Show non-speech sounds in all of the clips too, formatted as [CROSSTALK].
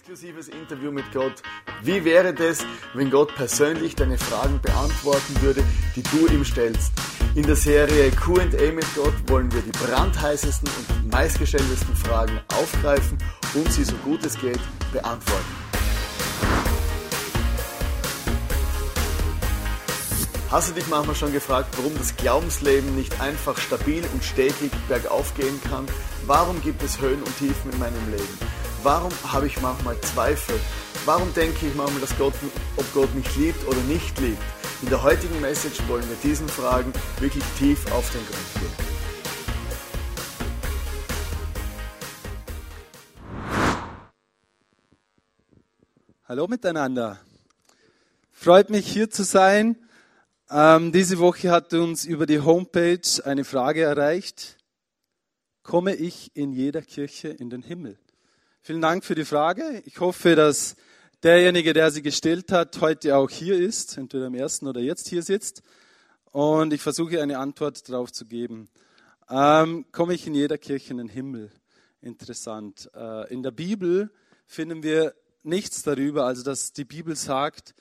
exklusives Interview mit Gott. Wie wäre das, wenn Gott persönlich deine Fragen beantworten würde, die du ihm stellst? In der Serie QA mit Gott wollen wir die brandheißesten und meistgestelltesten Fragen aufgreifen und sie so gut es geht beantworten. Hast du dich manchmal schon gefragt, warum das Glaubensleben nicht einfach stabil und stetig bergauf gehen kann? Warum gibt es Höhen und Tiefen in meinem Leben? Warum habe ich manchmal Zweifel? Warum denke ich manchmal, dass Gott, ob Gott mich liebt oder nicht liebt? In der heutigen Message wollen wir diesen Fragen wirklich tief auf den Grund gehen. Hallo miteinander. Freut mich hier zu sein. Ähm, diese Woche hat uns über die Homepage eine Frage erreicht. Komme ich in jeder Kirche in den Himmel? Vielen Dank für die Frage. Ich hoffe, dass derjenige, der sie gestellt hat, heute auch hier ist, entweder im ersten oder jetzt hier sitzt. Und ich versuche eine Antwort darauf zu geben. Ähm, komme ich in jeder Kirche in den Himmel? Interessant. Äh, in der Bibel finden wir nichts darüber, also dass die Bibel sagt,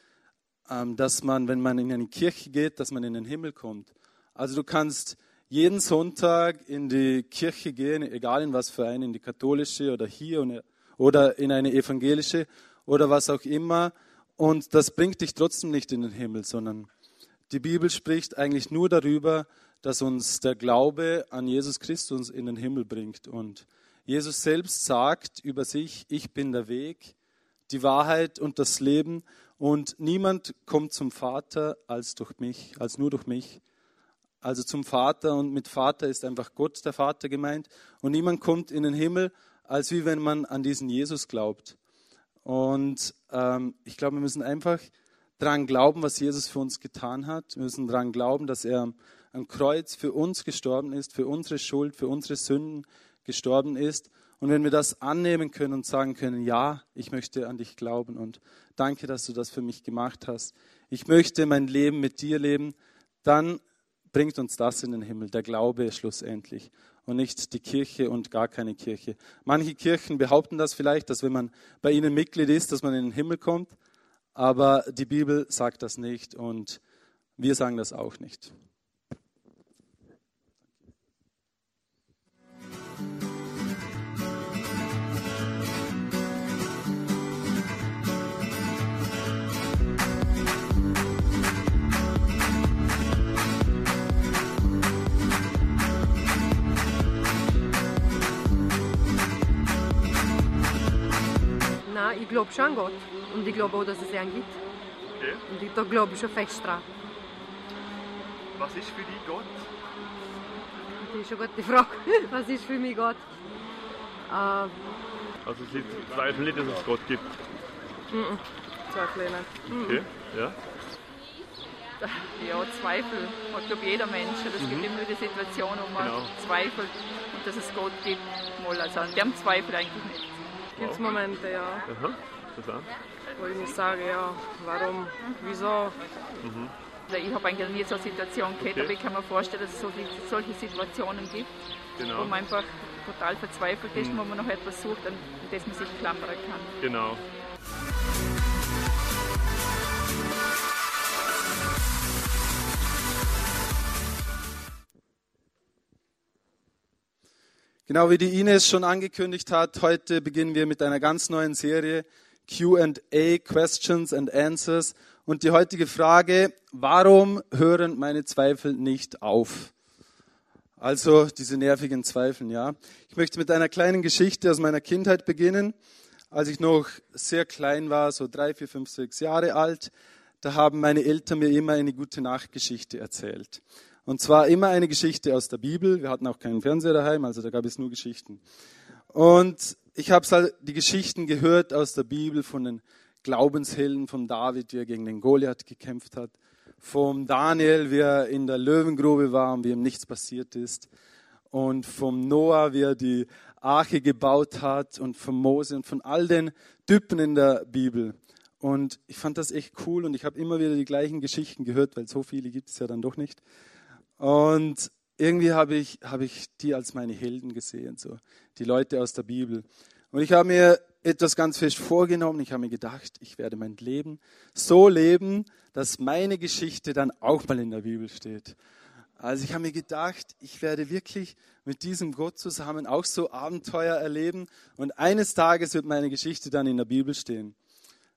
ähm, dass man, wenn man in eine Kirche geht, dass man in den Himmel kommt. Also du kannst jeden Sonntag in die Kirche gehen, egal in was für eine, in die katholische oder hier oder in eine evangelische oder was auch immer. Und das bringt dich trotzdem nicht in den Himmel, sondern die Bibel spricht eigentlich nur darüber, dass uns der Glaube an Jesus Christus in den Himmel bringt. Und Jesus selbst sagt über sich, ich bin der Weg, die Wahrheit und das Leben. Und niemand kommt zum Vater als durch mich, als nur durch mich also zum Vater und mit Vater ist einfach Gott der Vater gemeint. Und niemand kommt in den Himmel, als wie wenn man an diesen Jesus glaubt. Und ähm, ich glaube, wir müssen einfach daran glauben, was Jesus für uns getan hat. Wir müssen daran glauben, dass er am Kreuz für uns gestorben ist, für unsere Schuld, für unsere Sünden gestorben ist. Und wenn wir das annehmen können und sagen können, ja, ich möchte an dich glauben und danke, dass du das für mich gemacht hast. Ich möchte mein Leben mit dir leben, dann bringt uns das in den Himmel, der Glaube schlussendlich und nicht die Kirche und gar keine Kirche. Manche Kirchen behaupten das vielleicht, dass wenn man bei ihnen Mitglied ist, dass man in den Himmel kommt, aber die Bibel sagt das nicht und wir sagen das auch nicht. Ich glaube schon an Gott. Und ich glaube auch, dass es einen gibt. Okay. Und ich, da glaube ich schon fest dran. Was ist für dich Gott? Das ist eine gute Frage. [LAUGHS] Was ist für mich Gott? Äh, Also Sie zweifeln nicht, dass es Gott gibt. mm, Zweifel ich nicht. Okay. Ja. Ja, Zweifel hat, glaube jeder Mensch. Es gibt immer die Situation, wo man Genau. zweifelt und dass es Gott gibt. Mal, also an dem Zweifel eigentlich nicht. Gibt es Momente, ja, Aha. Wo ich mich sage, ja, warum, wieso? Also ich habe eigentlich nie so eine Situation gehabt, Okay. aber ich kann mir vorstellen, dass es so, solche Situationen gibt, Genau. wo man einfach total verzweifelt ist, wo man noch etwas sucht, an das man sich klammern kann. Genau. Genau wie die Ines schon angekündigt hat, heute beginnen wir mit einer ganz neuen Serie QA, Questions and Answers. Und die heutige Frage, warum hören meine Zweifel nicht auf? Also diese nervigen Zweifel, ja. Ich möchte mit einer kleinen Geschichte aus meiner Kindheit beginnen. Als ich noch sehr klein war, so drei, vier, fünf, sechs Jahre alt, da haben meine Eltern mir immer eine gute Nachtgeschichte erzählt. Und zwar immer eine Geschichte aus der Bibel. Wir hatten auch keinen Fernseher daheim, also da gab es nur Geschichten. Und ich habe halt die Geschichten gehört aus der Bibel von den Glaubenshelden, von David, wie er gegen den Goliath gekämpft hat, vom Daniel, wie er in der Löwengrube war und wie ihm nichts passiert ist, und vom Noah, wie er die Arche gebaut hat, und von Mose und von all den Typen in der Bibel. Und ich fand das echt cool und ich habe immer wieder die gleichen Geschichten gehört, weil so viele gibt es ja dann doch nicht. Und irgendwie habe ich, habe ich die als meine Helden gesehen, so die Leute aus der Bibel. Und ich habe mir etwas ganz fest vorgenommen. Ich habe mir gedacht, ich werde mein Leben so leben, dass meine Geschichte dann auch mal in der Bibel steht. Also ich habe mir gedacht, ich werde wirklich mit diesem Gott zusammen auch so Abenteuer erleben und eines Tages wird meine Geschichte dann in der Bibel stehen.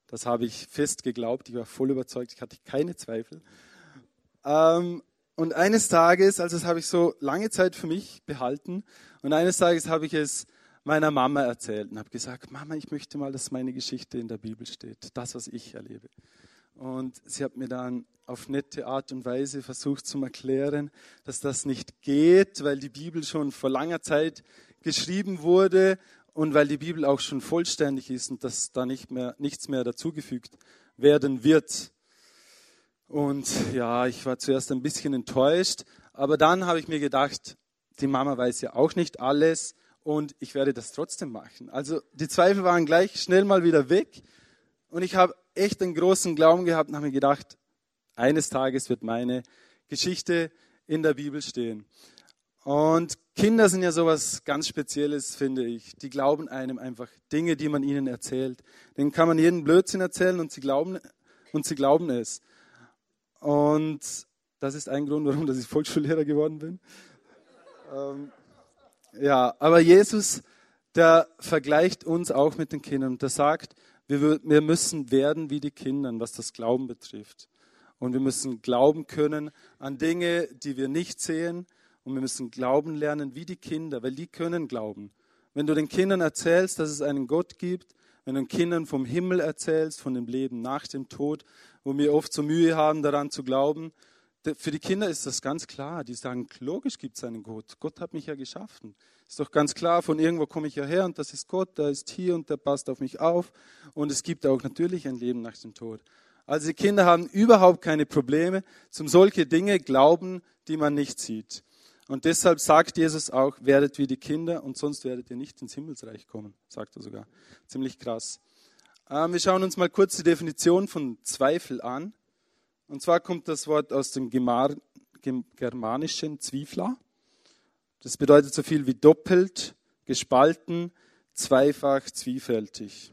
Das habe ich fest geglaubt, ich war voll überzeugt, ich hatte keine Zweifel. Ähm, und eines Tages, also das habe ich so lange Zeit für mich behalten, und eines Tages habe ich es meiner Mama erzählt und habe gesagt, Mama, ich möchte mal, dass meine Geschichte in der Bibel steht, das, was ich erlebe. Und sie hat mir dann auf nette Art und Weise versucht zu erklären, dass das nicht geht, weil die Bibel schon vor langer Zeit geschrieben wurde und weil die Bibel auch schon vollständig ist und dass da nicht mehr, nichts mehr dazugefügt werden wird. Und ja, ich war zuerst ein bisschen enttäuscht, aber dann habe ich mir gedacht, die Mama weiß ja auch nicht alles und ich werde das trotzdem machen. Also die Zweifel waren gleich schnell mal wieder weg und ich habe echt einen großen Glauben gehabt und habe mir gedacht, eines Tages wird meine Geschichte in der Bibel stehen. Und Kinder sind ja sowas ganz Spezielles, finde ich. Die glauben einem einfach Dinge, die man ihnen erzählt. Denen kann man jeden Blödsinn erzählen und sie glauben, und sie glauben es. Und das ist ein Grund, warum ich Volksschullehrer geworden bin. Ähm, ja, aber Jesus, der vergleicht uns auch mit den Kindern der sagt, wir, wir müssen werden wie die Kinder, was das Glauben betrifft. Und wir müssen glauben können an Dinge, die wir nicht sehen. Und wir müssen glauben lernen wie die Kinder, weil die können glauben. Wenn du den Kindern erzählst, dass es einen Gott gibt, wenn du den Kindern vom Himmel erzählst, von dem Leben nach dem Tod, wo wir oft so Mühe haben, daran zu glauben, für die Kinder ist das ganz klar. Die sagen, logisch gibt es einen Gott. Gott hat mich ja geschaffen. Ist doch ganz klar, von irgendwo komme ich ja her und das ist Gott, der ist hier und der passt auf mich auf. Und es gibt auch natürlich ein Leben nach dem Tod. Also die Kinder haben überhaupt keine Probleme zum solche Dinge glauben, die man nicht sieht. Und deshalb sagt Jesus auch, werdet wie die Kinder und sonst werdet ihr nicht ins Himmelsreich kommen, sagt er sogar. Ziemlich krass. Ähm, wir schauen uns mal kurz die Definition von Zweifel an. Und zwar kommt das Wort aus dem germanischen Zwiefler. Das bedeutet so viel wie doppelt, gespalten, zweifach, zwiefältig.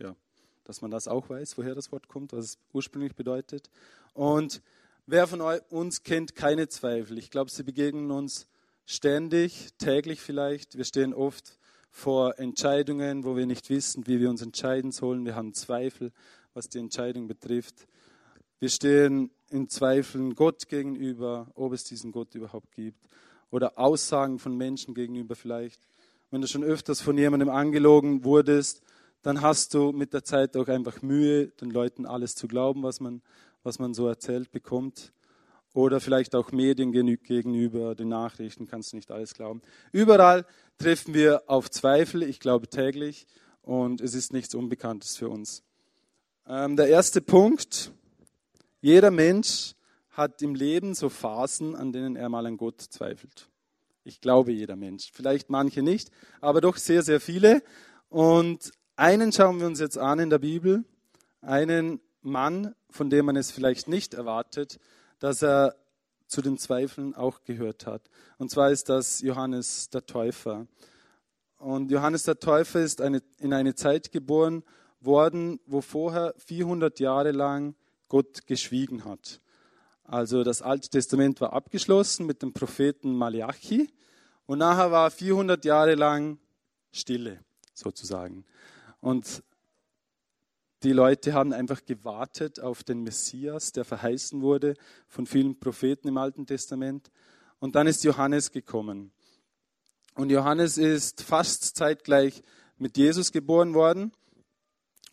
Ja, dass man das auch weiß, woher das Wort kommt, was es ursprünglich bedeutet. Und wer von uns kennt keine Zweifel? Ich glaube, sie begegnen uns ständig, täglich vielleicht. Wir stehen oft vor Entscheidungen, wo wir nicht wissen, wie wir uns entscheiden sollen. Wir haben Zweifel, was die Entscheidung betrifft. Wir stehen in Zweifeln Gott gegenüber, ob es diesen Gott überhaupt gibt. Oder Aussagen von Menschen gegenüber vielleicht. Wenn du schon öfters von jemandem angelogen wurdest, dann hast du mit der Zeit auch einfach Mühe, den Leuten alles zu glauben, was man, was man so erzählt bekommt. Oder vielleicht auch Medien gegenüber, den Nachrichten kannst du nicht alles glauben. Überall treffen wir auf Zweifel, ich glaube täglich, und es ist nichts Unbekanntes für uns. Ähm, der erste Punkt, jeder Mensch hat im Leben so Phasen, an denen er mal an Gott zweifelt. Ich glaube, jeder Mensch. Vielleicht manche nicht, aber doch sehr, sehr viele. Und einen schauen wir uns jetzt an in der Bibel. Einen Mann, von dem man es vielleicht nicht erwartet, dass er zu den Zweifeln auch gehört hat. Und zwar ist das Johannes der Täufer. Und Johannes der Täufer ist eine, in eine Zeit geboren worden, wo vorher 400 Jahre lang Gott geschwiegen hat. Also das Alte Testament war abgeschlossen mit dem Propheten Malachi und nachher war 400 Jahre lang Stille sozusagen. Und die Leute haben einfach gewartet auf den Messias, der verheißen wurde von vielen Propheten im Alten Testament. Und dann ist Johannes gekommen. Und Johannes ist fast zeitgleich mit Jesus geboren worden.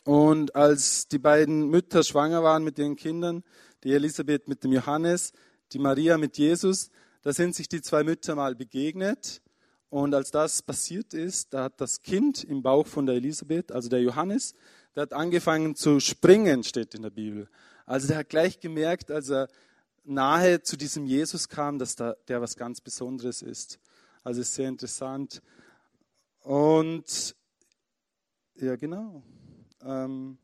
Und als die beiden Mütter schwanger waren mit ihren Kindern, die Elisabeth mit dem Johannes, die Maria mit Jesus, da sind sich die zwei Mütter mal begegnet. Und als das passiert ist, da hat das Kind im Bauch von der Elisabeth, also der Johannes, der hat angefangen zu springen, steht in der Bibel. Also der hat gleich gemerkt, als er nahe zu diesem Jesus kam, dass da, der was ganz Besonderes ist. Also ist sehr interessant. Und ja, genau. Ähm,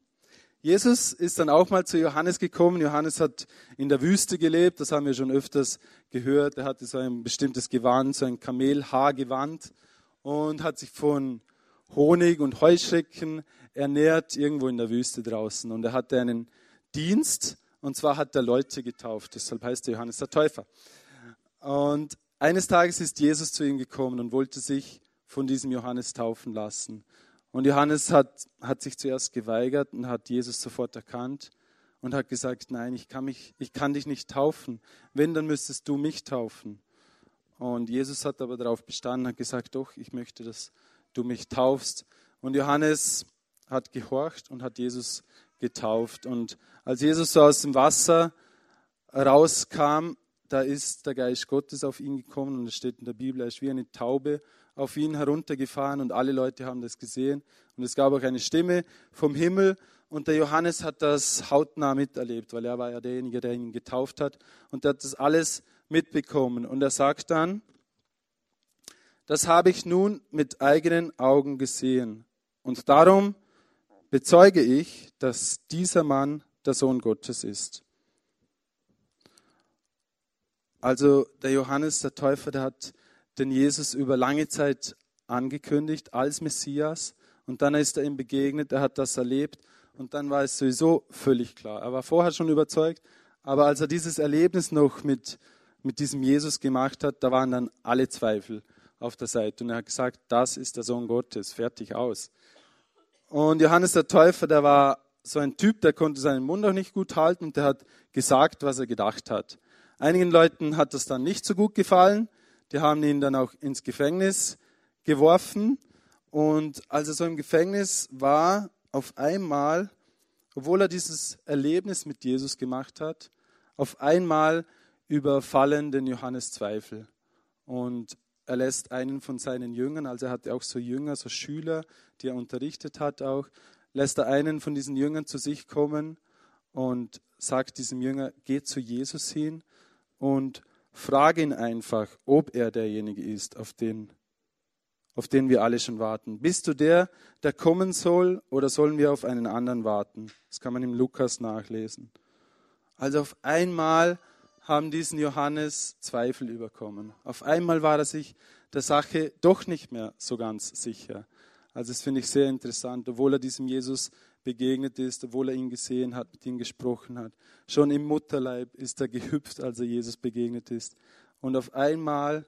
Jesus ist dann auch mal zu Johannes gekommen. Johannes hat in der Wüste gelebt, das haben wir schon öfters gehört. Er hatte so ein bestimmtes Gewand, so ein Kamelhaargewand und hat sich von Honig und Heuschrecken ernährt irgendwo in der Wüste draußen. Und er hatte einen Dienst, und zwar hat er Leute getauft. Deshalb heißt er Johannes der Täufer. Und eines Tages ist Jesus zu ihm gekommen und wollte sich von diesem Johannes taufen lassen. Und Johannes hat, hat sich zuerst geweigert und hat Jesus sofort erkannt und hat gesagt, nein, ich kann, mich, ich kann dich nicht taufen. Wenn, dann müsstest du mich taufen. Und Jesus hat aber darauf bestanden, hat gesagt, doch, ich möchte, dass du mich taufst. Und Johannes hat gehorcht und hat Jesus getauft. Und als Jesus so aus dem Wasser rauskam, da ist der Geist Gottes auf ihn gekommen und es steht in der Bibel, er ist wie eine Taube auf ihn heruntergefahren und alle Leute haben das gesehen. Und es gab auch eine Stimme vom Himmel und der Johannes hat das hautnah miterlebt, weil er war ja derjenige, der ihn getauft hat und der hat das alles mitbekommen. Und er sagt dann, das habe ich nun mit eigenen Augen gesehen. Und darum bezeuge ich, dass dieser Mann der Sohn Gottes ist. Also der Johannes der Täufer, der hat den Jesus über lange Zeit angekündigt als Messias und dann ist er ihm begegnet, er hat das erlebt und dann war es sowieso völlig klar. Er war vorher schon überzeugt, aber als er dieses Erlebnis noch mit, mit diesem Jesus gemacht hat, da waren dann alle Zweifel auf der Seite und er hat gesagt, das ist der Sohn Gottes, fertig aus. Und Johannes der Täufer, der war so ein Typ, der konnte seinen Mund auch nicht gut halten und der hat gesagt, was er gedacht hat. Einigen Leuten hat das dann nicht so gut gefallen. Die haben ihn dann auch ins Gefängnis geworfen. Und als er so im Gefängnis war, auf einmal, obwohl er dieses Erlebnis mit Jesus gemacht hat, auf einmal überfallen den Johannes Zweifel. Und er lässt einen von seinen Jüngern, also er hatte auch so Jünger, so Schüler, die er unterrichtet hat auch, lässt er einen von diesen Jüngern zu sich kommen und sagt diesem Jünger, geh zu Jesus hin und frage ihn einfach, ob er derjenige ist, auf den, auf den wir alle schon warten. Bist du der, der kommen soll, oder sollen wir auf einen anderen warten? Das kann man im Lukas nachlesen. Also auf einmal haben diesen Johannes Zweifel überkommen. Auf einmal war er sich der Sache doch nicht mehr so ganz sicher. Also das finde ich sehr interessant, obwohl er diesem Jesus begegnet ist, obwohl er ihn gesehen hat, mit ihm gesprochen hat. Schon im Mutterleib ist er gehüpft, als er Jesus begegnet ist. Und auf einmal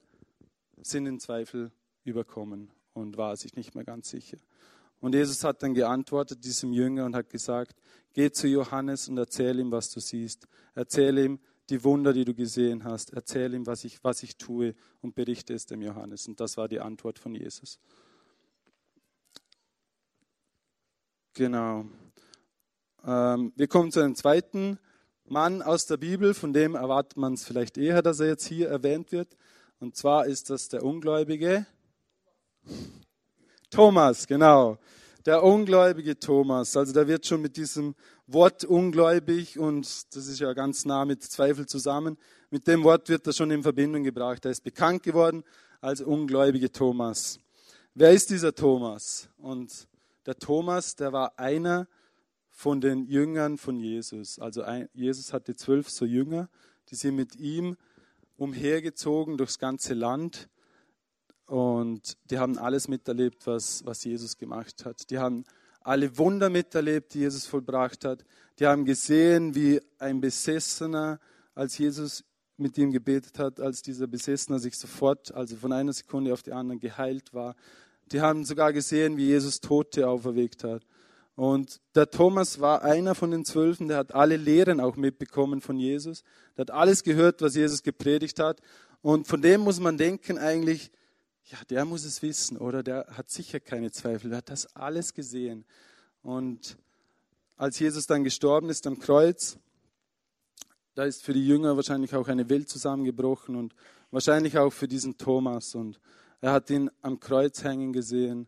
sind ihn Zweifel überkommen und war sich nicht mehr ganz sicher. Und Jesus hat dann geantwortet diesem Jünger und hat gesagt, geh zu Johannes und erzähl ihm, was du siehst. Erzähl ihm die Wunder, die du gesehen hast. Erzähl ihm, was ich, was ich tue und berichte es dem Johannes. Und das war die Antwort von Jesus. Genau. Ähm, wir kommen zu einem zweiten Mann aus der Bibel, von dem erwartet man es vielleicht eher, dass er jetzt hier erwähnt wird. Und zwar ist das der Ungläubige Thomas, genau. Der ungläubige Thomas. Also da wird schon mit diesem Wort ungläubig und das ist ja ganz nah mit Zweifel zusammen. Mit dem Wort wird er schon in Verbindung gebracht. Er ist bekannt geworden als ungläubige Thomas. Wer ist dieser Thomas? Und der Thomas, der war einer von den Jüngern von Jesus. Also ein, Jesus hatte zwölf so Jünger, die sind mit ihm umhergezogen durchs ganze Land und die haben alles miterlebt, was, was Jesus gemacht hat. Die haben alle Wunder miterlebt, die Jesus vollbracht hat. Die haben gesehen, wie ein Besessener, als Jesus mit ihm gebetet hat, als dieser Besessener sich sofort, also von einer Sekunde auf die andere geheilt war. Die haben sogar gesehen, wie Jesus Tote auferweckt hat. Und der Thomas war einer von den Zwölfen, der hat alle Lehren auch mitbekommen von Jesus. Der hat alles gehört, was Jesus gepredigt hat. Und von dem muss man denken eigentlich, ja, der muss es wissen, oder? Der hat sicher keine Zweifel. Der hat das alles gesehen. Und als Jesus dann gestorben ist am Kreuz, da ist für die Jünger wahrscheinlich auch eine Welt zusammengebrochen und wahrscheinlich auch für diesen Thomas. Und er hat ihn am Kreuz hängen gesehen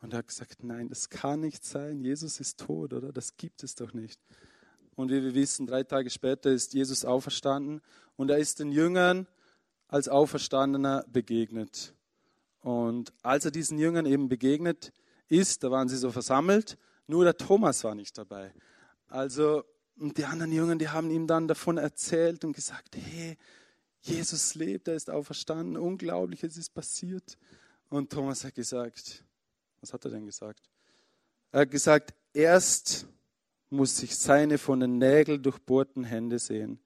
und er hat gesagt, nein, das kann nicht sein. Jesus ist tot, oder? Das gibt es doch nicht. Und wie wir wissen, drei Tage später ist Jesus auferstanden und er ist den Jüngern als Auferstandener begegnet. Und als er diesen Jüngern eben begegnet ist, da waren sie so versammelt, nur der Thomas war nicht dabei. Also die anderen Jünger, die haben ihm dann davon erzählt und gesagt, hey, Jesus lebt, er ist auferstanden, unglaublich, es ist passiert. Und Thomas hat gesagt, Was hat er denn gesagt? Er hat gesagt, erst muss ich seine von den Nägeln durchbohrten Hände sehen.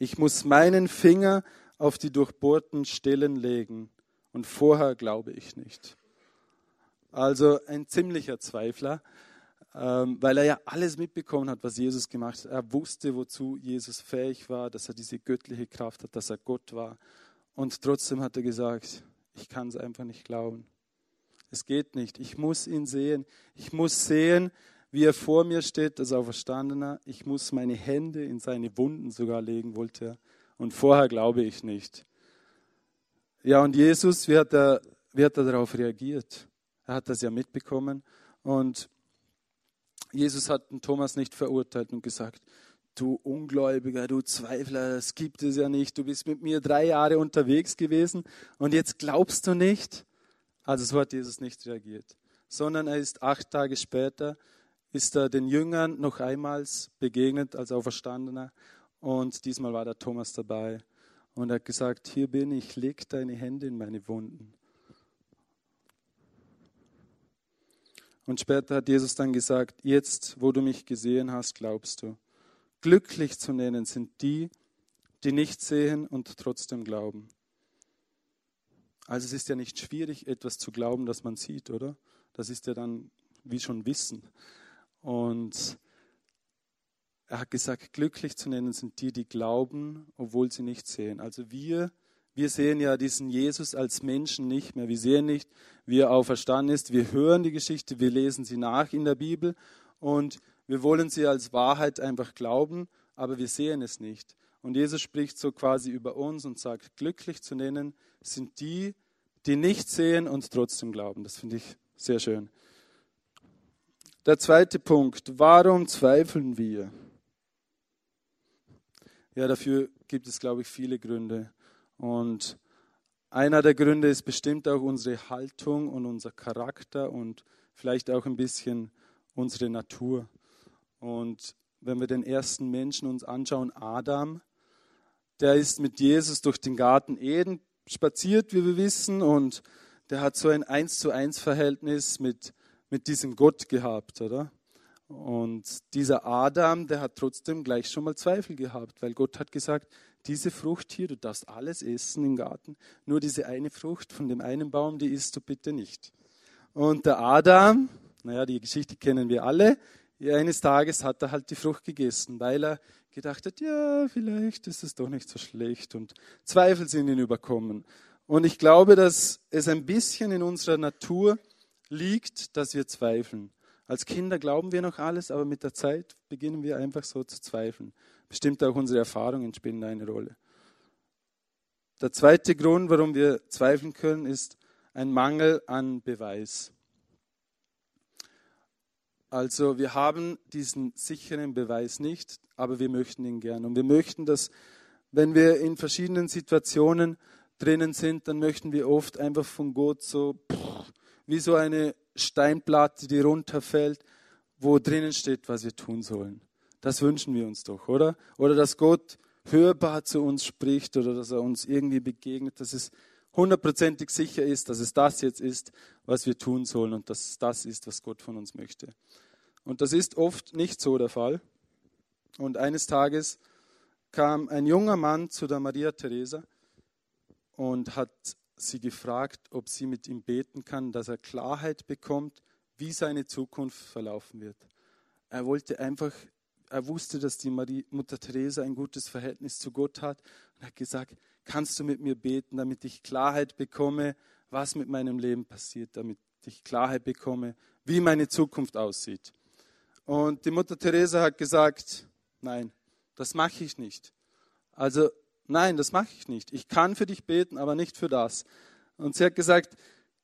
Ich muss meinen Finger auf die durchbohrten Stellen legen und vorher glaube ich nicht. Also ein ziemlicher Zweifler, ähm, weil er ja alles mitbekommen hat, was Jesus gemacht hat. Er wusste, wozu Jesus fähig war, dass er diese göttliche Kraft hat, dass er Gott war. Und trotzdem hat er gesagt, ich kann es einfach nicht glauben. Es geht nicht. Ich muss ihn sehen. Ich muss sehen, wie er vor mir steht, als Auferstandener. Ich muss meine Hände in seine Wunden sogar legen, wollte er. Und vorher glaube ich nicht. Ja, und Jesus, wie hat er, wie hat er darauf reagiert? Er hat das ja mitbekommen. Und Jesus hat den Thomas nicht verurteilt und gesagt, du Ungläubiger, du Zweifler, das gibt es ja nicht. Du bist mit mir drei Jahre unterwegs gewesen und jetzt glaubst du nicht. Also so hat Jesus nicht reagiert, sondern er ist acht Tage später, ist er den Jüngern noch einmal begegnet als Auferstandener und diesmal war der Thomas dabei und er hat gesagt, hier bin ich, leg deine Hände in meine Wunden. Und später hat Jesus dann gesagt, jetzt, wo du mich gesehen hast, glaubst du. Glücklich zu nennen sind die, die nicht sehen und trotzdem glauben. Also es ist ja nicht schwierig, etwas zu glauben, das man sieht, oder? Das ist ja dann wie schon Wissen. Und er hat gesagt, glücklich zu nennen sind die, die glauben, obwohl sie nicht sehen. Also wir, wir sehen ja diesen Jesus als Menschen nicht mehr. Wir sehen nicht, wie er auferstanden ist. Wir hören die Geschichte, wir lesen sie nach in der Bibel und wir wollen sie als Wahrheit einfach glauben, aber wir sehen es nicht. Und Jesus spricht so quasi über uns und sagt, glücklich zu nennen sind die, die nicht sehen und trotzdem glauben. Das finde ich sehr schön. Der zweite Punkt, warum zweifeln wir? Ja, dafür gibt es, glaube ich, viele Gründe. Und einer der Gründe ist bestimmt auch unsere Haltung und unser Charakter und vielleicht auch ein bisschen unsere Natur. Und wenn wir den ersten Menschen uns anschauen, Adam, der ist mit Jesus durch den Garten Eden spaziert, wie wir wissen, und der hat so ein Eins zu eins Verhältnis mit, mit diesem Gott gehabt, oder? Und dieser Adam, der hat trotzdem gleich schon mal Zweifel gehabt, weil Gott hat gesagt, diese Frucht hier, du darfst alles essen im Garten, nur diese eine Frucht von dem einen Baum, die isst du bitte nicht. Und der Adam, naja, die Geschichte kennen wir alle, eines Tages hat er halt die Frucht gegessen, weil er gedacht hat, ja, vielleicht ist es doch nicht so schlecht und Zweifel sind ihn überkommen. Und ich glaube, dass es ein bisschen in unserer Natur liegt, dass wir zweifeln. Als Kinder glauben wir noch alles, aber mit der Zeit beginnen wir einfach so zu zweifeln. Bestimmt auch unsere Erfahrungen spielen eine Rolle. Der zweite Grund, warum wir zweifeln können, ist ein Mangel an Beweis. Also wir haben diesen sicheren Beweis nicht, aber wir möchten ihn gern. Und wir möchten, dass, wenn wir in verschiedenen Situationen drinnen sind, dann möchten wir oft einfach von Gott so wie so eine Steinplatte, die runterfällt, wo drinnen steht, was wir tun sollen. Das wünschen wir uns doch, oder? Oder dass Gott hörbar zu uns spricht oder dass er uns irgendwie begegnet, dass es hundertprozentig sicher ist, dass es das jetzt ist, was wir tun sollen und dass es das ist, was Gott von uns möchte. Und das ist oft nicht so der Fall. Und eines Tages kam ein junger Mann zu der Maria Theresa und hat sie gefragt, ob sie mit ihm beten kann, dass er Klarheit bekommt, wie seine Zukunft verlaufen wird. Er wollte einfach, er wusste, dass die Marie, Mutter Teresa ein gutes Verhältnis zu Gott hat und hat gesagt, kannst du mit mir beten, damit ich Klarheit bekomme, was mit meinem Leben passiert, damit ich Klarheit bekomme, wie meine Zukunft aussieht. Und die Mutter Teresa hat gesagt, nein, das mache ich nicht. Also nein, das mache ich nicht. Ich kann für dich beten, aber nicht für das. Und sie hat gesagt,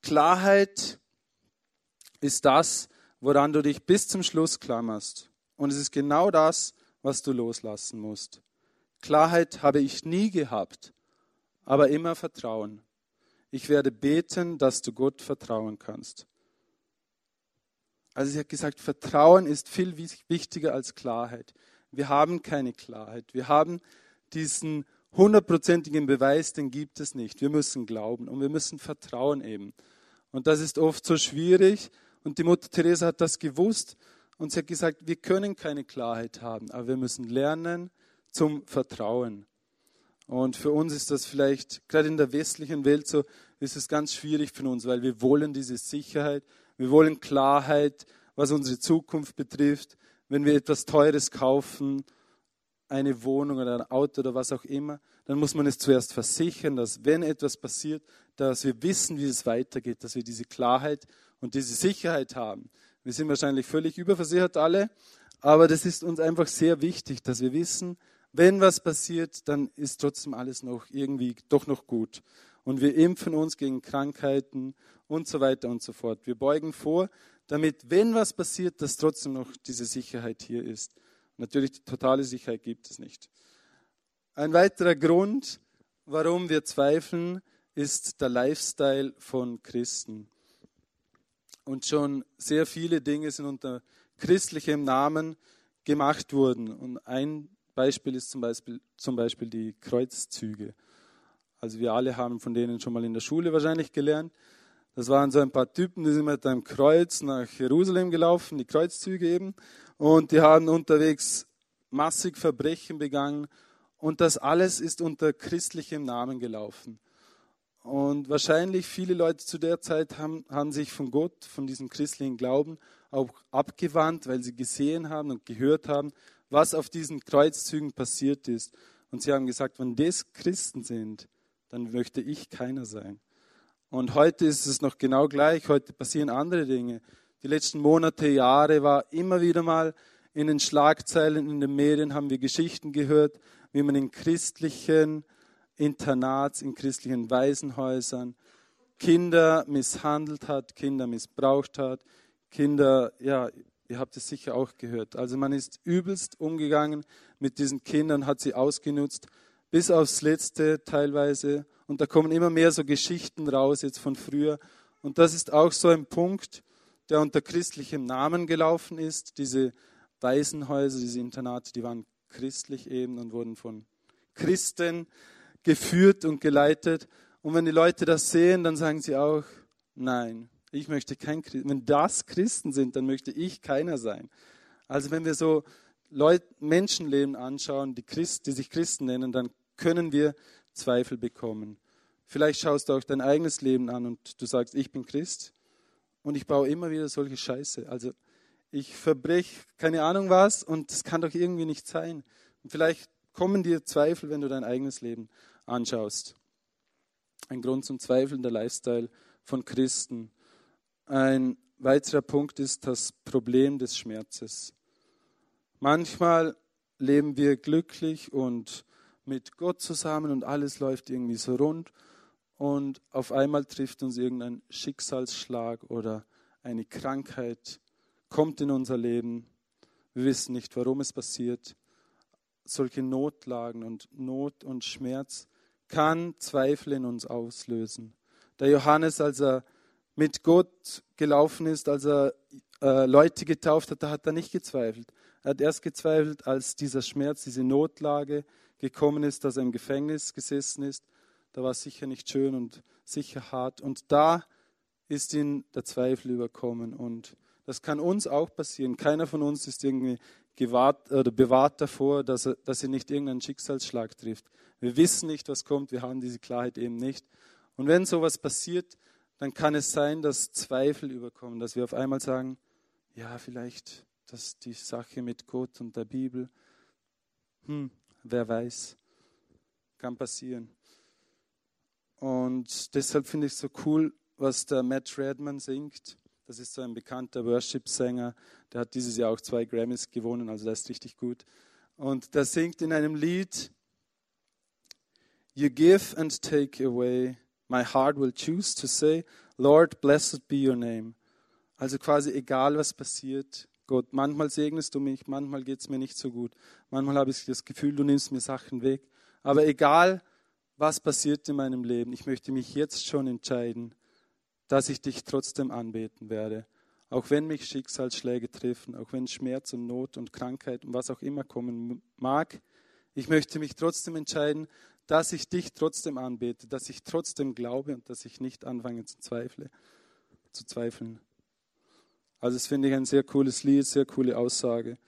Klarheit ist das, woran du dich bis zum Schluss klammerst. Und es ist genau das, was du loslassen musst. Klarheit habe ich nie gehabt aber immer Vertrauen. Ich werde beten, dass du Gott vertrauen kannst. Also sie hat gesagt, Vertrauen ist viel wichtiger als Klarheit. Wir haben keine Klarheit. Wir haben diesen hundertprozentigen Beweis, den gibt es nicht. Wir müssen glauben und wir müssen vertrauen eben. Und das ist oft so schwierig. Und die Mutter Teresa hat das gewusst und sie hat gesagt, wir können keine Klarheit haben, aber wir müssen lernen zum Vertrauen. Und für uns ist das vielleicht, gerade in der westlichen Welt so, ist es ganz schwierig für uns, weil wir wollen diese Sicherheit, wir wollen Klarheit, was unsere Zukunft betrifft. Wenn wir etwas Teures kaufen, eine Wohnung oder ein Auto oder was auch immer, dann muss man es zuerst versichern, dass wenn etwas passiert, dass wir wissen, wie es weitergeht, dass wir diese Klarheit und diese Sicherheit haben. Wir sind wahrscheinlich völlig überversichert alle, aber das ist uns einfach sehr wichtig, dass wir wissen, wenn was passiert, dann ist trotzdem alles noch irgendwie doch noch gut. Und wir impfen uns gegen Krankheiten und so weiter und so fort. Wir beugen vor, damit, wenn was passiert, dass trotzdem noch diese Sicherheit hier ist. Natürlich, die totale Sicherheit gibt es nicht. Ein weiterer Grund, warum wir zweifeln, ist der Lifestyle von Christen. Und schon sehr viele Dinge sind unter christlichem Namen gemacht worden. Und ein Beispiel ist zum Beispiel, zum Beispiel die Kreuzzüge. Also wir alle haben von denen schon mal in der Schule wahrscheinlich gelernt. Das waren so ein paar Typen, die sind mit einem Kreuz nach Jerusalem gelaufen, die Kreuzzüge eben. Und die haben unterwegs massig Verbrechen begangen. Und das alles ist unter christlichem Namen gelaufen. Und wahrscheinlich viele Leute zu der Zeit haben, haben sich von Gott, von diesem christlichen Glauben auch abgewandt, weil sie gesehen haben und gehört haben, was auf diesen Kreuzzügen passiert ist. Und sie haben gesagt, wenn das Christen sind, dann möchte ich keiner sein. Und heute ist es noch genau gleich. Heute passieren andere Dinge. Die letzten Monate, Jahre war immer wieder mal in den Schlagzeilen, in den Medien haben wir Geschichten gehört, wie man in christlichen Internats, in christlichen Waisenhäusern Kinder misshandelt hat, Kinder missbraucht hat, Kinder, ja, ihr habt es sicher auch gehört. Also man ist übelst umgegangen mit diesen Kindern, hat sie ausgenutzt, bis aufs Letzte teilweise. Und da kommen immer mehr so Geschichten raus jetzt von früher. Und das ist auch so ein Punkt, der unter christlichem Namen gelaufen ist. Diese Waisenhäuser, diese Internate, die waren christlich eben und wurden von Christen geführt und geleitet. Und wenn die Leute das sehen, dann sagen sie auch, nein, ich möchte kein Christ. Wenn das Christen sind, dann möchte ich keiner sein. Also wenn wir so Leute, Menschenleben anschauen, die, Christ, die sich Christen nennen, dann können wir Zweifel bekommen. Vielleicht schaust du auch dein eigenes Leben an und du sagst, ich bin Christ und ich baue immer wieder solche Scheiße. Also ich verbrech keine Ahnung was und das kann doch irgendwie nicht sein. Und vielleicht kommen dir Zweifel, wenn du dein eigenes Leben anschaust. Ein Grund zum Zweifeln der Lifestyle von Christen. Ein weiterer Punkt ist das Problem des Schmerzes. Manchmal leben wir glücklich und mit Gott zusammen und alles läuft irgendwie so rund und auf einmal trifft uns irgendein Schicksalsschlag oder eine Krankheit, kommt in unser Leben. Wir wissen nicht, warum es passiert. Solche Notlagen und Not und Schmerz kann Zweifel in uns auslösen. Der Johannes, als er mit Gott gelaufen ist, als er äh, Leute getauft hat, da hat er nicht gezweifelt. Er hat erst gezweifelt, als dieser Schmerz, diese Notlage gekommen ist, dass er im Gefängnis gesessen ist. Da war es sicher nicht schön und sicher hart. Und da ist ihn der Zweifel überkommen. Und das kann uns auch passieren. Keiner von uns ist irgendwie gewahrt, oder bewahrt davor, dass er, dass er nicht irgendeinen Schicksalsschlag trifft. Wir wissen nicht, was kommt, wir haben diese Klarheit eben nicht. Und wenn sowas passiert, dann kann es sein, dass Zweifel überkommen, dass wir auf einmal sagen, ja, vielleicht dass die Sache mit Gott und der Bibel, hm, wer weiß, kann passieren. Und deshalb finde ich es so cool, was der Matt Redman singt. Das ist so ein bekannter Worship-Sänger, der hat dieses Jahr auch zwei Grammys gewonnen, also das ist richtig gut. Und der singt in einem Lied, You give and take away, my heart will choose to say, Lord, blessed be your name. Also quasi egal, was passiert, Gott, manchmal segnest du mich, manchmal geht es mir nicht so gut, manchmal habe ich das Gefühl, du nimmst mir Sachen weg. Aber egal, was passiert in meinem Leben, ich möchte mich jetzt schon entscheiden, dass ich dich trotzdem anbeten werde. Auch wenn mich Schicksalsschläge treffen, auch wenn Schmerz und Not und Krankheit und was auch immer kommen mag, ich möchte mich trotzdem entscheiden, dass ich dich trotzdem anbete, dass ich trotzdem glaube und dass ich nicht anfange zu zweifeln. zu zweifeln. Also das finde ich ein sehr cooles Lied, sehr coole Aussage.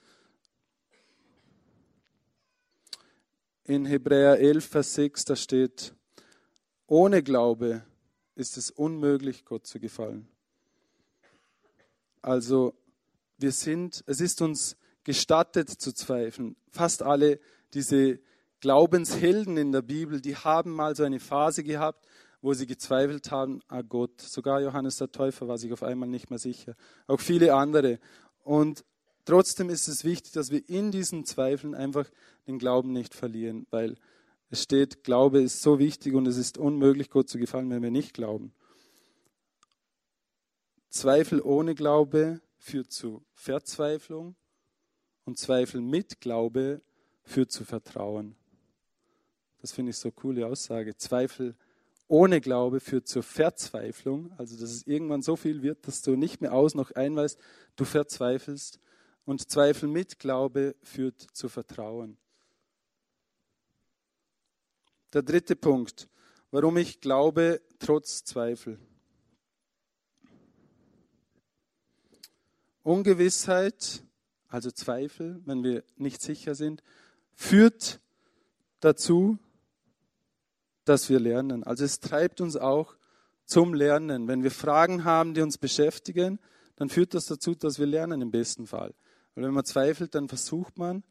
In Hebräer 11, Vers 6, da steht, ohne Glaube ist es unmöglich, Gott zu gefallen. Also wir sind, es ist uns gestattet zu zweifeln. Fast alle diese Glaubenshelden in der Bibel, die haben mal so eine Phase gehabt, wo sie gezweifelt haben an Gott. Sogar Johannes der Täufer war sich auf einmal nicht mehr sicher. Auch viele andere. Und trotzdem ist es wichtig, dass wir in diesen Zweifeln einfach den Glauben nicht verlieren, weil es steht, Glaube ist so wichtig und es ist unmöglich, Gott zu gefallen, wenn wir nicht glauben. Zweifel ohne Glaube führt zu Verzweiflung und Zweifel mit Glaube führt zu Vertrauen. Das finde ich so eine coole Aussage. Zweifel ohne Glaube führt zur Verzweiflung, also dass es irgendwann so viel wird, dass du nicht mehr aus noch einweist, du verzweifelst. Und Zweifel mit Glaube führt zu Vertrauen. Der dritte Punkt, warum ich glaube trotz Zweifel. Ungewissheit, also Zweifel, wenn wir nicht sicher sind, führt dazu, dass wir lernen. Also es treibt uns auch zum Lernen. Wenn wir Fragen haben, die uns beschäftigen, dann führt das dazu, dass wir lernen im besten Fall. Weil wenn man zweifelt, dann versucht man,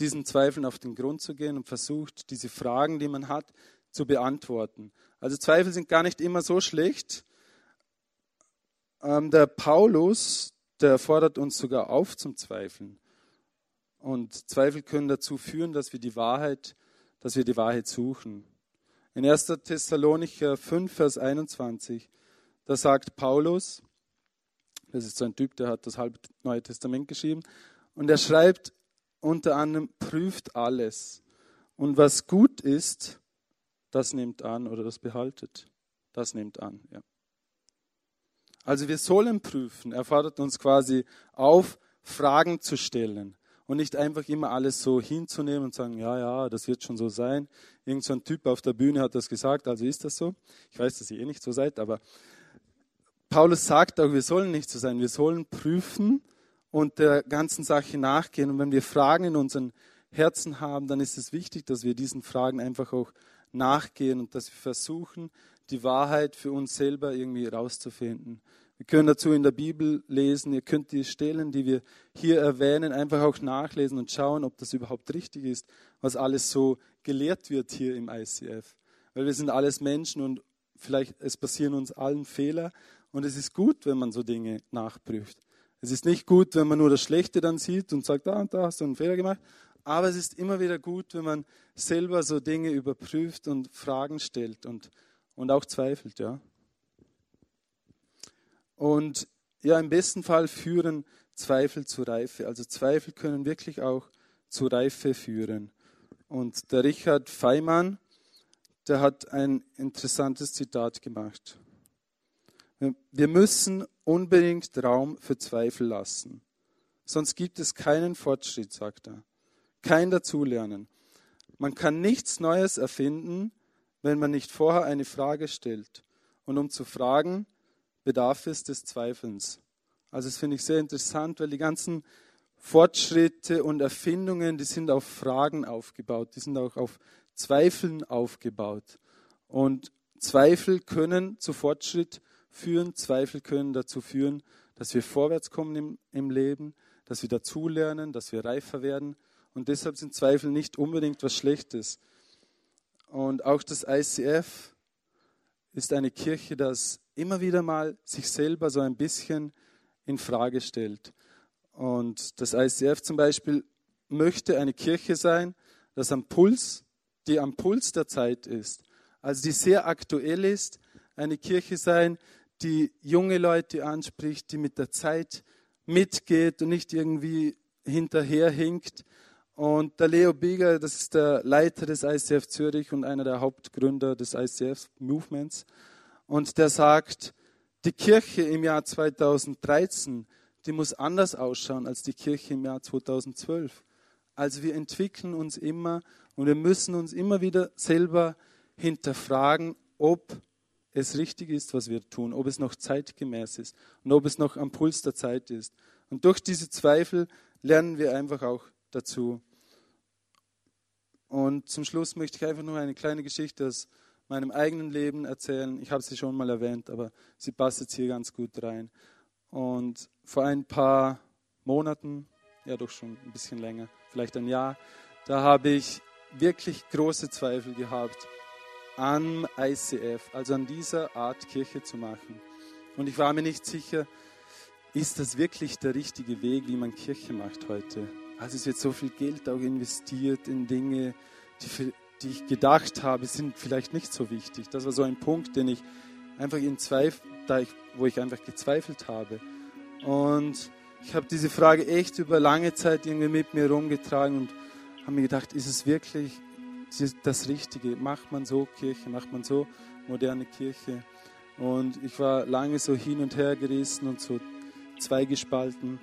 diesen Zweifeln auf den Grund zu gehen und versucht, diese Fragen, die man hat, zu beantworten. Also Zweifel sind gar nicht immer so schlecht. Ähm, der Paulus, der fordert uns sogar auf zum Zweifeln. Und Zweifel können dazu führen, dass wir die Wahrheit, dass wir die Wahrheit suchen. In 1. Thessalonicher 5, Vers 21, da sagt Paulus, das ist so ein Typ, der hat das halbe Neue Testament geschrieben, und er schreibt unter anderem, prüft alles. Und was gut ist, das nimmt an oder das behaltet. Das nimmt an, ja. Also wir sollen prüfen. Er fordert uns quasi auf, Fragen zu stellen und nicht einfach immer alles so hinzunehmen und sagen, ja, ja, das wird schon so sein. Irgend so ein Typ auf der Bühne hat das gesagt, also ist das so. Ich weiß, dass ihr eh nicht so seid, aber Paulus sagt auch, wir sollen nicht so sein. Wir sollen prüfen und der ganzen Sache nachgehen. Und wenn wir Fragen in unseren Herzen haben, dann ist es wichtig, dass wir diesen Fragen einfach auch nachgehen und dass wir versuchen, die Wahrheit für uns selber irgendwie rauszufinden. Wir können dazu in der Bibel lesen, ihr könnt die Stellen, die wir hier erwähnen, einfach auch nachlesen und schauen, ob das überhaupt richtig ist, was alles so gelehrt wird hier im ICF. Weil wir sind alles Menschen und vielleicht es passieren uns allen Fehler und es ist gut, wenn man so Dinge nachprüft. Es ist nicht gut, wenn man nur das Schlechte dann sieht und sagt, da und da hast du einen Fehler gemacht, aber es ist immer wieder gut, wenn man selber so Dinge überprüft und Fragen stellt und und auch zweifelt, ja. Und ja, im besten Fall führen Zweifel zu Reife. Also Zweifel können wirklich auch zu Reife führen. Und der Richard Feimann, der hat ein interessantes Zitat gemacht. Wir müssen unbedingt Raum für Zweifel lassen. Sonst gibt es keinen Fortschritt, sagt er. Kein Dazulernen. Man kann nichts Neues erfinden, wenn man nicht vorher eine Frage stellt. Und um zu fragen, bedarf es des Zweifelns. Also das finde ich sehr interessant, weil die ganzen Fortschritte und Erfindungen, die sind auf Fragen aufgebaut, die sind auch auf Zweifeln aufgebaut. Und Zweifel können zu Fortschritt führen, Zweifel können dazu führen, dass wir vorwärts kommen im, im Leben, dass wir dazulernen, dass wir reifer werden. Und deshalb sind Zweifel nicht unbedingt was Schlechtes. Und auch das ICF ist eine Kirche, das immer wieder mal sich selber so ein bisschen in Frage stellt. Und das ICF zum Beispiel möchte eine Kirche sein, das am Puls, die am Puls der Zeit ist, also die sehr aktuell ist, eine Kirche sein, die junge Leute anspricht, die mit der Zeit mitgeht und nicht irgendwie hinterherhinkt, und der Leo Bieger, das ist der Leiter des ICF Zürich und einer der Hauptgründer des ICF Movements. Und der sagt, die Kirche im Jahr 2013, die muss anders ausschauen als die Kirche im Jahr 2012. Also wir entwickeln uns immer und wir müssen uns immer wieder selber hinterfragen, ob es richtig ist, was wir tun, ob es noch zeitgemäß ist und ob es noch am Puls der Zeit ist. Und durch diese Zweifel lernen wir einfach auch dazu. Und zum Schluss möchte ich einfach nur eine kleine Geschichte aus meinem eigenen Leben erzählen. Ich habe sie schon mal erwähnt, aber sie passt jetzt hier ganz gut rein. Und vor ein paar Monaten, ja doch schon ein bisschen länger, vielleicht ein Jahr, da habe ich wirklich große Zweifel gehabt an ICF, also an dieser Art Kirche zu machen. Und ich war mir nicht sicher, ist das wirklich der richtige Weg, wie man Kirche macht heute? Also es wird so viel Geld auch investiert in Dinge, die, für, die ich gedacht habe, sind vielleicht nicht so wichtig. Das war so ein Punkt, den ich einfach in Zweifel, da ich, wo ich einfach gezweifelt habe. Und ich habe diese Frage echt über lange Zeit irgendwie mit mir rumgetragen und habe mir gedacht, ist es wirklich das Richtige? Macht man so Kirche? Macht man so moderne Kirche? Und ich war lange so hin und her gerissen und so zweigespalten.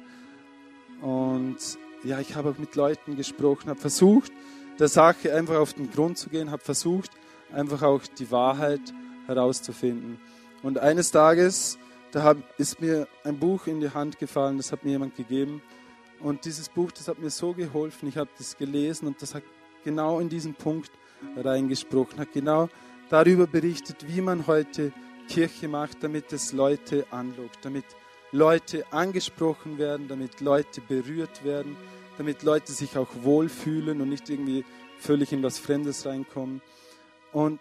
Und ja, ich habe auch mit Leuten gesprochen, habe versucht, der Sache einfach auf den Grund zu gehen, habe versucht, einfach auch die Wahrheit herauszufinden. Und eines Tages, da ist mir ein Buch in die Hand gefallen, das hat mir jemand gegeben. Und dieses Buch, das hat mir so geholfen. Ich habe das gelesen und das hat genau in diesen Punkt reingesprochen, hat genau darüber berichtet, wie man heute Kirche macht, damit es Leute anlockt, damit Leute angesprochen werden, damit Leute berührt werden, damit Leute sich auch wohlfühlen und nicht irgendwie völlig in was Fremdes reinkommen. Und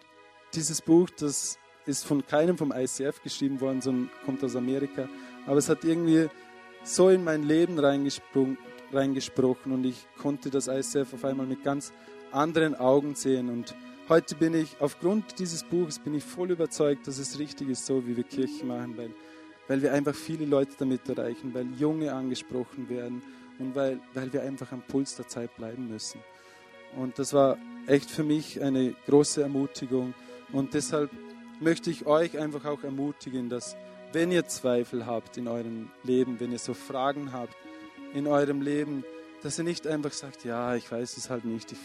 dieses Buch, das ist von keinem vom ICF geschrieben worden, sondern kommt aus Amerika. Aber es hat irgendwie so in mein Leben reingesprochen und ich konnte das ICF auf einmal mit ganz anderen Augen sehen. Und heute bin ich, aufgrund dieses Buches, bin ich voll überzeugt, dass es richtig ist, so wie wir Kirche machen, weil, weil wir einfach viele Leute damit erreichen, weil Junge angesprochen werden und weil, weil wir einfach am Puls der Zeit bleiben müssen. Und das war echt für mich eine große Ermutigung. Und deshalb möchte ich euch einfach auch ermutigen, dass wenn ihr Zweifel habt in eurem Leben, wenn ihr so Fragen habt in eurem Leben, dass ihr nicht einfach sagt, ja, ich weiß es halt nicht, ich,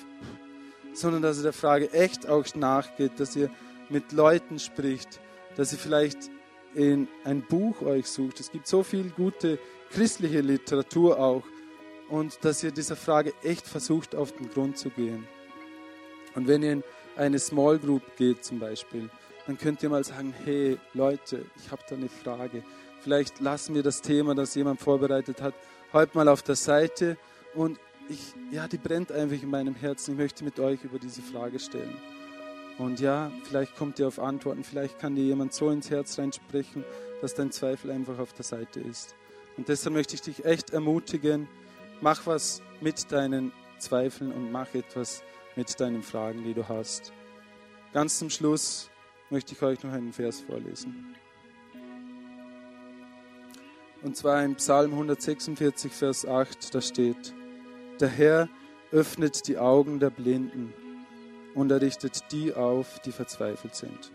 sondern dass ihr der Frage echt auch nachgeht, dass ihr mit Leuten spricht, dass ihr vielleicht in ein Buch euch sucht. Es gibt so viel gute christliche Literatur auch, und dass ihr dieser Frage echt versucht, auf den Grund zu gehen. Und wenn ihr in eine Small Group geht zum Beispiel, dann könnt ihr mal sagen, hey Leute, ich habe da eine Frage. Vielleicht lassen wir das Thema, das jemand vorbereitet hat, heute mal auf der Seite und ich, ja, die brennt einfach in meinem Herzen. Ich möchte mit euch über diese Frage stellen. Und ja, vielleicht kommt ihr auf Antworten, vielleicht kann dir jemand so ins Herz reinsprechen, dass dein Zweifel einfach auf der Seite ist. Und deshalb möchte ich dich echt ermutigen, Mach was mit deinen Zweifeln und mach etwas mit deinen Fragen, die du hast. Ganz zum Schluss möchte ich euch noch einen Vers vorlesen. Und zwar im Psalm 146, Vers 8, da steht, der Herr öffnet die Augen der Blinden und er richtet die auf, die verzweifelt sind.